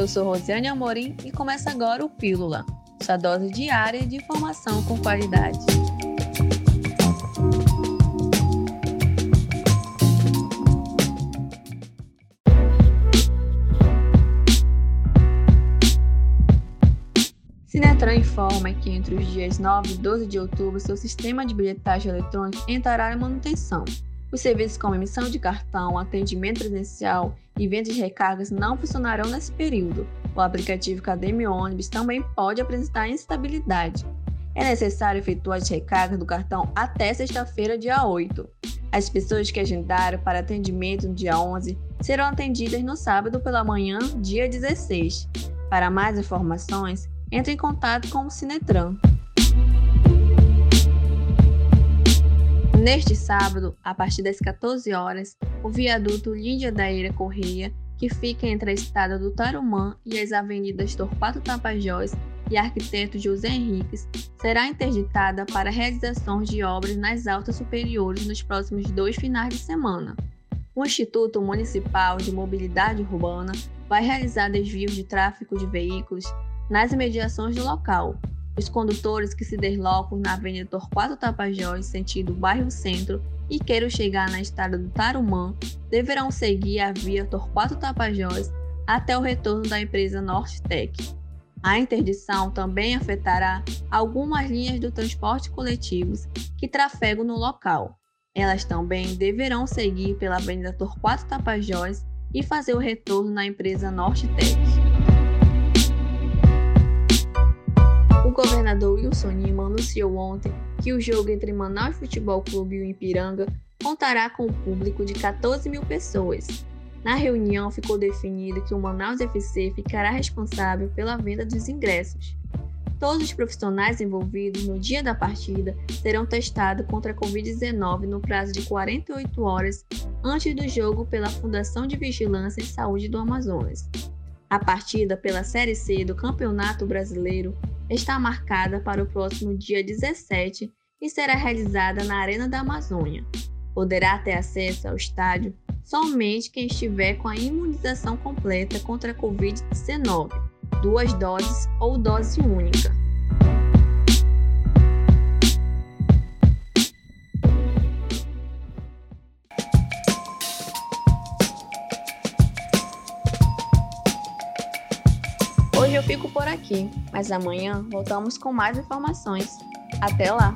Eu sou Rosiane Amorim e começa agora o Pílula, sua dose diária de informação com qualidade. Sinetran informa que entre os dias 9 e 12 de outubro, seu sistema de bilhetagem eletrônica entrará em manutenção. Os serviços como emissão de cartão, atendimento presencial e vendas de recargas não funcionarão nesse período. O aplicativo Cademe Ônibus também pode apresentar instabilidade. É necessário efetuar as recargas do cartão até sexta-feira, dia 8. As pessoas que agendaram para atendimento no dia 11 serão atendidas no sábado pela manhã, dia 16. Para mais informações, entre em contato com o Sinetran. Neste sábado, a partir das 14 horas, o viaduto Lídia Daíra Correia, que fica entre a estrada do Tarumã e as avenidas Torquato Tapajós e Arquiteto José Henriques, será interditada para realizações de obras nas altas superiores nos próximos dois finais de semana. O Instituto Municipal de Mobilidade Urbana vai realizar desvios de tráfego de veículos nas imediações do local, os condutores que se deslocam na Avenida Torquato Tapajós, sentido bairro Centro, e queiram chegar na estrada do Tarumã, deverão seguir a via Torquato Tapajós até o retorno da empresa Nortec. A interdição também afetará algumas linhas do transporte coletivos que trafegam no local. Elas também deverão seguir pela Avenida Torquato Tapajós e fazer o retorno na empresa Nortec. O governador Wilson Lima anunciou ontem que o jogo entre Manaus Futebol Clube e o Ipiranga contará com um público de 14 mil pessoas. Na reunião ficou definido que o Manaus FC ficará responsável pela venda dos ingressos. Todos os profissionais envolvidos no dia da partida serão testados contra a Covid-19 no prazo de 48 horas antes do jogo pela Fundação de Vigilância em Saúde do Amazonas. A partida pela Série C do Campeonato Brasileiro está marcada para o próximo dia 17 e será realizada na Arena da Amazônia. Poderá ter acesso ao estádio somente quem estiver com a imunização completa contra a Covid-19, duas doses ou dose única. Fico por aqui, mas amanhã voltamos com mais informações. Até lá!